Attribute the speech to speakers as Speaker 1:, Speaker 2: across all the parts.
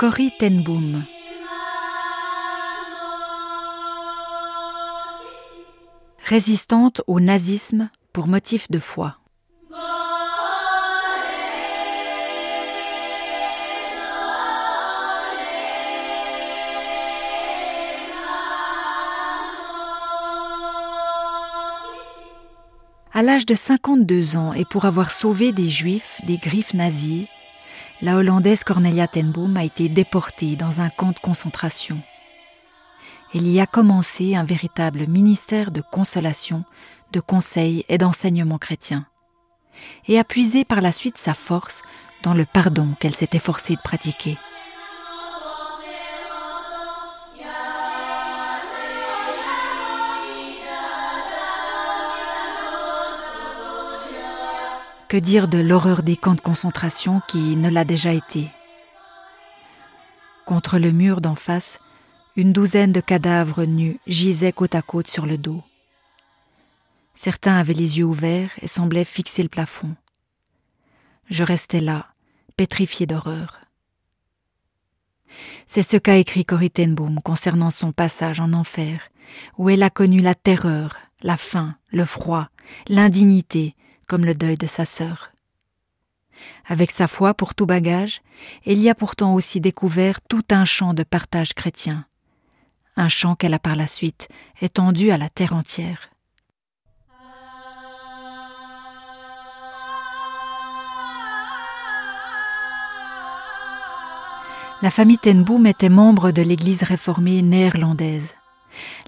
Speaker 1: Cory Ten Boom. Résistante au nazisme pour motif de foi. À l'âge de 52 ans et pour avoir sauvé des juifs des griffes nazies, la Hollandaise Cornelia ten Boom a été déportée dans un camp de concentration. Elle y a commencé un véritable ministère de consolation, de conseil et d'enseignement chrétien, et a puisé par la suite sa force dans le pardon qu'elle s'était forcée de pratiquer. Que dire de l'horreur des camps de concentration qui ne l'a déjà été Contre le mur d'en face, une douzaine de cadavres nus gisaient côte à côte sur le dos. Certains avaient les yeux ouverts et semblaient fixer le plafond. Je restais là, pétrifié d'horreur. C'est ce qu'a écrit Corrie ten concernant son passage en enfer, où elle a connu la terreur, la faim, le froid, l'indignité, comme le deuil de sa sœur. Avec sa foi pour tout bagage, elle y a pourtant aussi découvert tout un champ de partage chrétien, un champ qu'elle a par la suite étendu à la terre entière. La famille Tenboom était membre de l'Église réformée néerlandaise.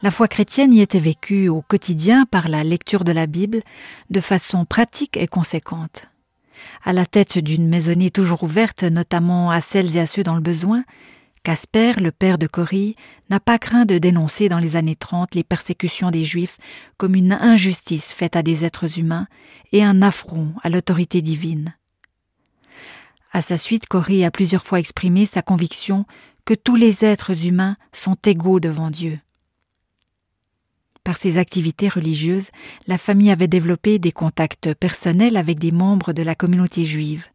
Speaker 1: La foi chrétienne y était vécue au quotidien par la lecture de la Bible de façon pratique et conséquente. À la tête d'une maisonnée toujours ouverte, notamment à celles et à ceux dans le besoin, Casper, le père de Cory, n'a pas craint de dénoncer dans les années 30 les persécutions des Juifs comme une injustice faite à des êtres humains et un affront à l'autorité divine. À sa suite, Cory a plusieurs fois exprimé sa conviction que tous les êtres humains sont égaux devant Dieu. Par ses activités religieuses, la famille avait développé des contacts personnels avec des membres de la communauté juive.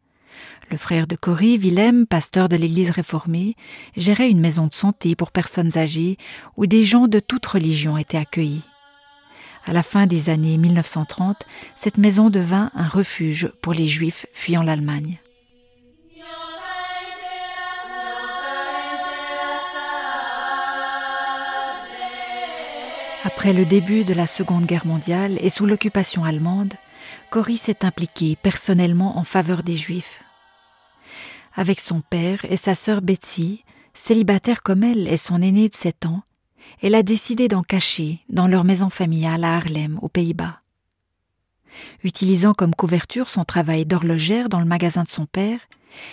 Speaker 1: Le frère de Cory, Willem, pasteur de l'église réformée, gérait une maison de santé pour personnes âgées où des gens de toute religion étaient accueillis. À la fin des années 1930, cette maison devint un refuge pour les juifs fuyant l'Allemagne. Après le début de la Seconde Guerre mondiale et sous l'occupation allemande, Cory s'est impliquée personnellement en faveur des Juifs. Avec son père et sa sœur Betsy, célibataire comme elle et son aîné de 7 ans, elle a décidé d'en cacher dans leur maison familiale à Harlem, aux Pays-Bas. Utilisant comme couverture son travail d'horlogère dans le magasin de son père,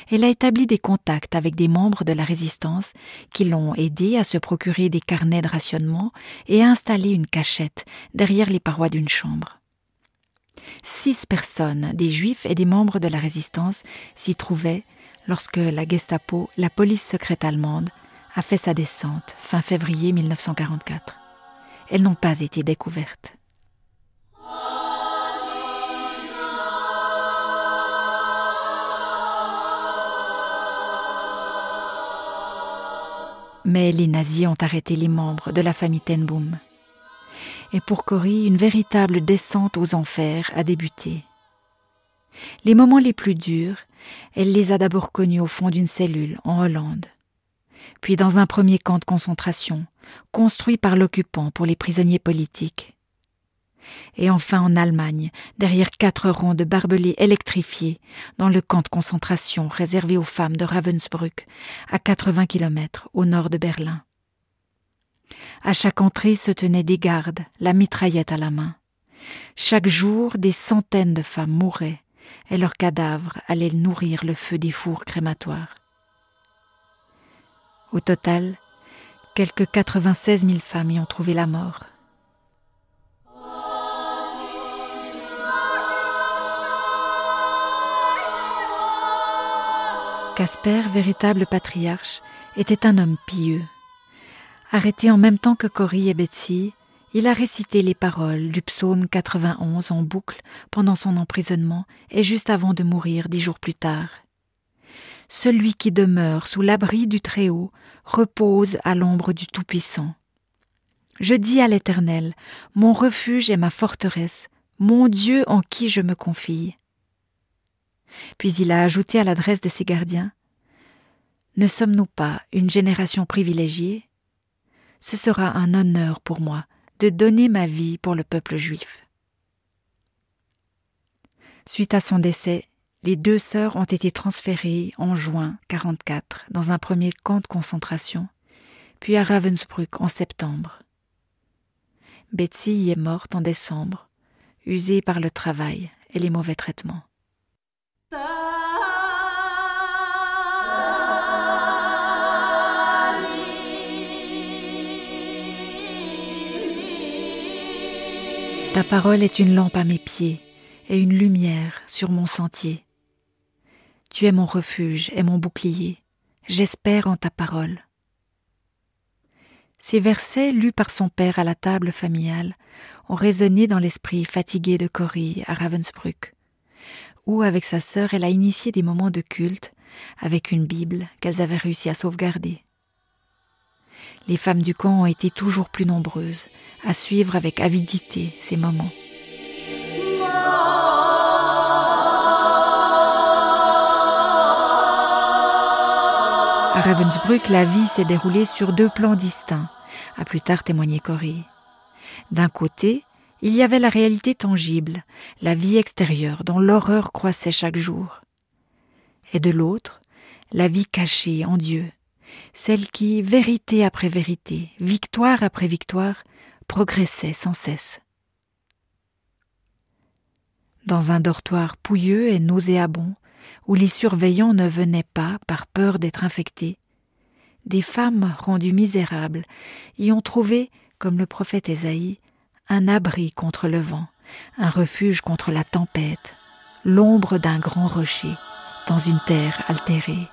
Speaker 1: elle a établi des contacts avec des membres de la résistance qui l'ont aidé à se procurer des carnets de rationnement et à installer une cachette derrière les parois d'une chambre. Six personnes, des juifs et des membres de la résistance, s'y trouvaient lorsque la Gestapo, la police secrète allemande, a fait sa descente fin février 1944. Elles n'ont pas été découvertes. Mais les nazis ont arrêté les membres de la famille Tenboom. Et pour Cory, une véritable descente aux enfers a débuté. Les moments les plus durs, elle les a d'abord connus au fond d'une cellule en Hollande, puis dans un premier camp de concentration, construit par l'occupant pour les prisonniers politiques et enfin en Allemagne, derrière quatre rangs de barbelés électrifiés, dans le camp de concentration réservé aux femmes de Ravensbrück, à 80 kilomètres au nord de Berlin. À chaque entrée se tenaient des gardes, la mitraillette à la main. Chaque jour, des centaines de femmes mouraient, et leurs cadavres allaient nourrir le feu des fours crématoires. Au total, quelques 96 000 femmes y ont trouvé la mort. Casper, véritable patriarche, était un homme pieux. Arrêté en même temps que Cory et Betsy, il a récité les paroles du psaume 91 en boucle pendant son emprisonnement et juste avant de mourir dix jours plus tard. celui qui demeure sous l'abri du Très-Haut repose à l'ombre du Tout-Puissant. Je dis à l'Éternel, mon refuge et ma forteresse, mon Dieu en qui je me confie. Puis il a ajouté à l'adresse de ses gardiens, Ne sommes-nous pas une génération privilégiée? Ce sera un honneur pour moi de donner ma vie pour le peuple juif. Suite à son décès, les deux sœurs ont été transférées en juin 44 dans un premier camp de concentration, puis à Ravensbrück en septembre. Betsy y est morte en décembre, usée par le travail et les mauvais traitements. Ta parole est une lampe à mes pieds et une lumière sur mon sentier. Tu es mon refuge et mon bouclier. J'espère en ta parole. Ces versets, lus par son père à la table familiale, ont résonné dans l'esprit fatigué de Cory à Ravensbrück, où, avec sa sœur, elle a initié des moments de culte avec une Bible qu'elles avaient réussi à sauvegarder. Les femmes du camp ont été toujours plus nombreuses à suivre avec avidité ces moments. À Ravensbrück, la vie s'est déroulée sur deux plans distincts, a plus tard témoigné Corrie. D'un côté, il y avait la réalité tangible, la vie extérieure dont l'horreur croissait chaque jour. Et de l'autre, la vie cachée en Dieu, celle qui, vérité après vérité, victoire après victoire, progressait sans cesse. Dans un dortoir pouilleux et nauséabond, où les surveillants ne venaient pas par peur d'être infectés, des femmes rendues misérables y ont trouvé, comme le prophète Ésaïe, un abri contre le vent, un refuge contre la tempête, l'ombre d'un grand rocher dans une terre altérée.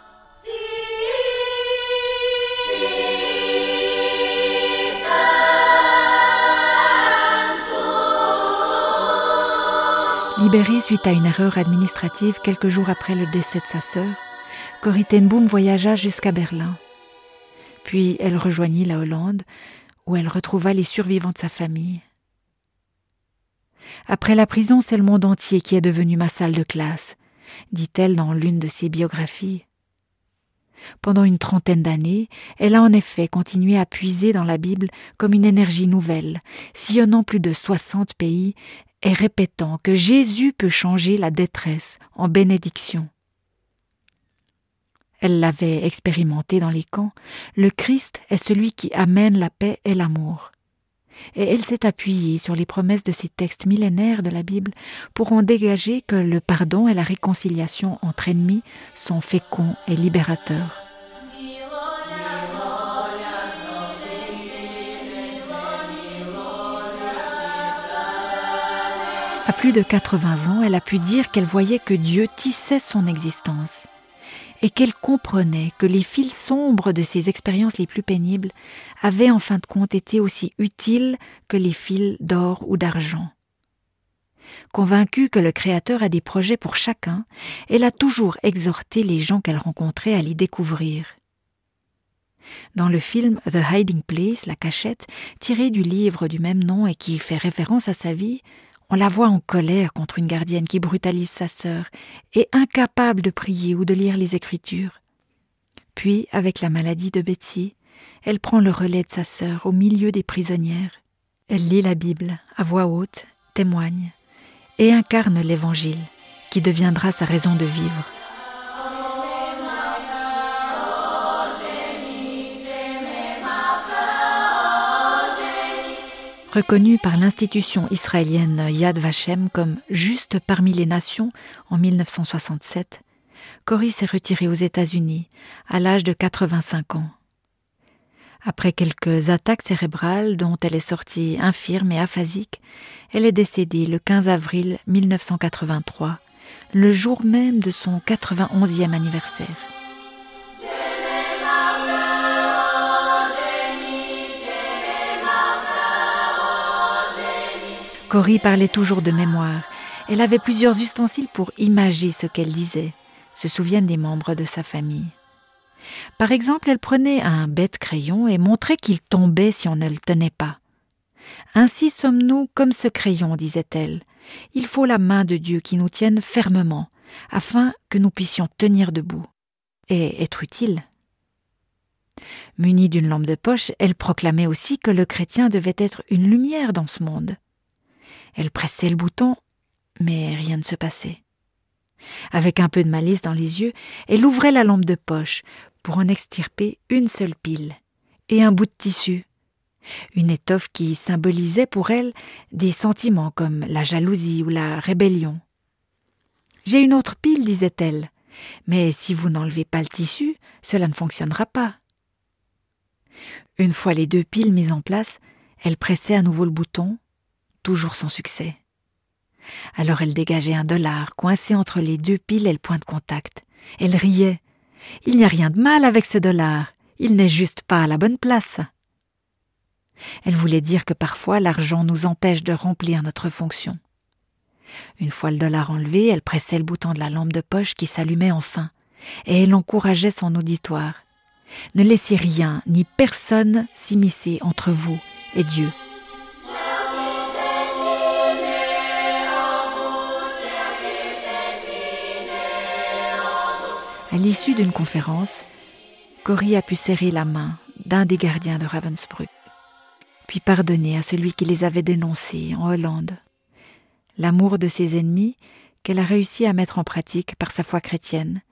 Speaker 1: Libérée suite à une erreur administrative quelques jours après le décès de sa sœur, Corrie ten Boom voyagea jusqu'à Berlin. Puis elle rejoignit la Hollande, où elle retrouva les survivants de sa famille. Après la prison, c'est le monde entier qui est devenu ma salle de classe, dit-elle dans l'une de ses biographies. Pendant une trentaine d'années, elle a en effet continué à puiser dans la Bible comme une énergie nouvelle, sillonnant plus de soixante pays et répétant que Jésus peut changer la détresse en bénédiction. Elle l'avait expérimenté dans les camps, le Christ est celui qui amène la paix et l'amour. Et elle s'est appuyée sur les promesses de ces textes millénaires de la Bible pour en dégager que le pardon et la réconciliation entre ennemis sont féconds et libérateurs. Plus de 80 ans, elle a pu dire qu'elle voyait que Dieu tissait son existence et qu'elle comprenait que les fils sombres de ses expériences les plus pénibles avaient en fin de compte été aussi utiles que les fils d'or ou d'argent. Convaincue que le Créateur a des projets pour chacun, elle a toujours exhorté les gens qu'elle rencontrait à les découvrir. Dans le film The Hiding Place, la cachette, tiré du livre du même nom et qui fait référence à sa vie, on la voit en colère contre une gardienne qui brutalise sa sœur et incapable de prier ou de lire les Écritures. Puis, avec la maladie de Betsy, elle prend le relais de sa sœur au milieu des prisonnières. Elle lit la Bible à voix haute, témoigne, et incarne l'Évangile, qui deviendra sa raison de vivre. Reconnue par l'institution israélienne Yad Vashem comme juste parmi les nations en 1967, Cory s'est retirée aux États-Unis à l'âge de 85 ans. Après quelques attaques cérébrales dont elle est sortie infirme et aphasique, elle est décédée le 15 avril 1983, le jour même de son 91e anniversaire. Cory parlait toujours de mémoire. Elle avait plusieurs ustensiles pour imager ce qu'elle disait, se souvienne des membres de sa famille. Par exemple, elle prenait un bête crayon et montrait qu'il tombait si on ne le tenait pas. Ainsi sommes-nous comme ce crayon, disait-elle. Il faut la main de Dieu qui nous tienne fermement, afin que nous puissions tenir debout et être utiles. Munie d'une lampe de poche, elle proclamait aussi que le chrétien devait être une lumière dans ce monde. Elle pressait le bouton, mais rien ne se passait. Avec un peu de malice dans les yeux, elle ouvrait la lampe de poche pour en extirper une seule pile et un bout de tissu. Une étoffe qui symbolisait pour elle des sentiments comme la jalousie ou la rébellion. J'ai une autre pile, disait-elle, mais si vous n'enlevez pas le tissu, cela ne fonctionnera pas. Une fois les deux piles mises en place, elle pressait à nouveau le bouton, toujours sans succès. Alors elle dégageait un dollar coincé entre les deux piles et le point de contact. Elle riait. Il n'y a rien de mal avec ce dollar. Il n'est juste pas à la bonne place. Elle voulait dire que parfois l'argent nous empêche de remplir notre fonction. Une fois le dollar enlevé, elle pressait le bouton de la lampe de poche qui s'allumait enfin, et elle encourageait son auditoire. Ne laissez rien ni personne s'immiscer entre vous et Dieu. À l'issue d'une conférence, Cory a pu serrer la main d'un des gardiens de Ravensbrück, puis pardonner à celui qui les avait dénoncés en Hollande. L'amour de ses ennemis, qu'elle a réussi à mettre en pratique par sa foi chrétienne,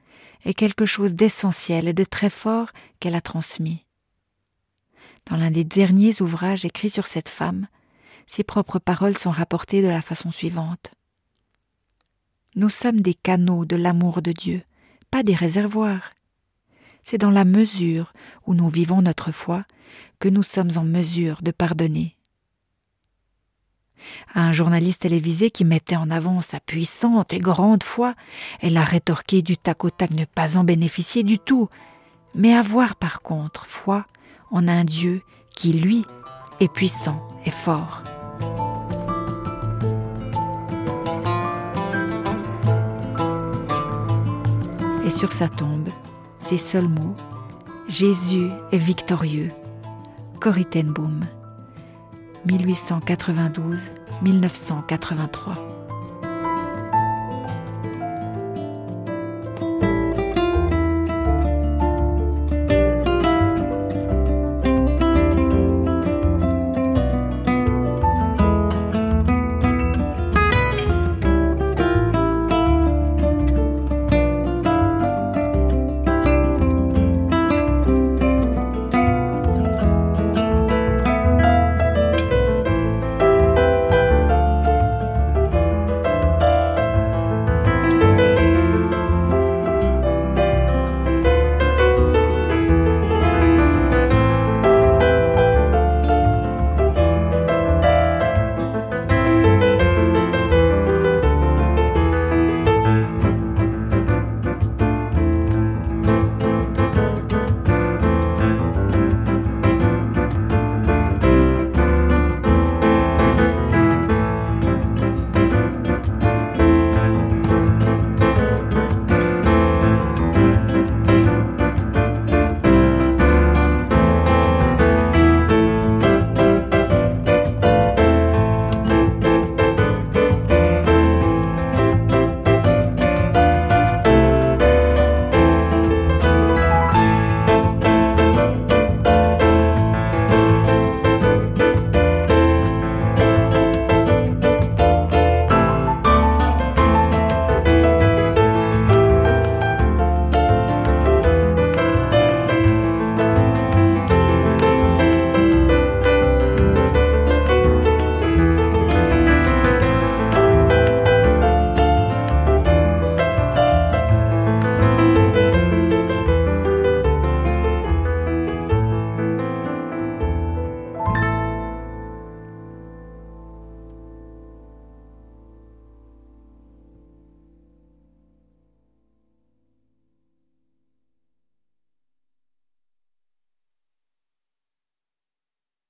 Speaker 1: est quelque chose d'essentiel et de très fort qu'elle a transmis. Dans l'un des derniers ouvrages écrits sur cette femme, ses propres paroles sont rapportées de la façon suivante. Nous sommes des canaux de l'amour de Dieu pas des réservoirs. C'est dans la mesure où nous vivons notre foi que nous sommes en mesure de pardonner. À un journaliste télévisé qui mettait en avant sa puissante et grande foi, elle a rétorqué du tac au tac ne pas en bénéficier du tout, mais avoir par contre foi en un Dieu qui, lui, est puissant et fort. Et sur sa tombe, ces seuls mots Jésus est victorieux. Corrie 1892-1983.